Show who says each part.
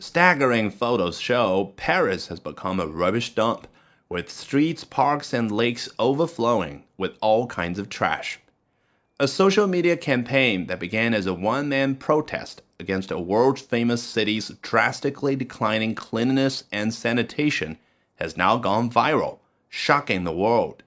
Speaker 1: Staggering photos show Paris has become a rubbish dump, with streets, parks, and lakes overflowing with all kinds of trash. A social media campaign that began as a one man protest against a world famous city's drastically declining cleanliness and sanitation has now gone viral, shocking the world.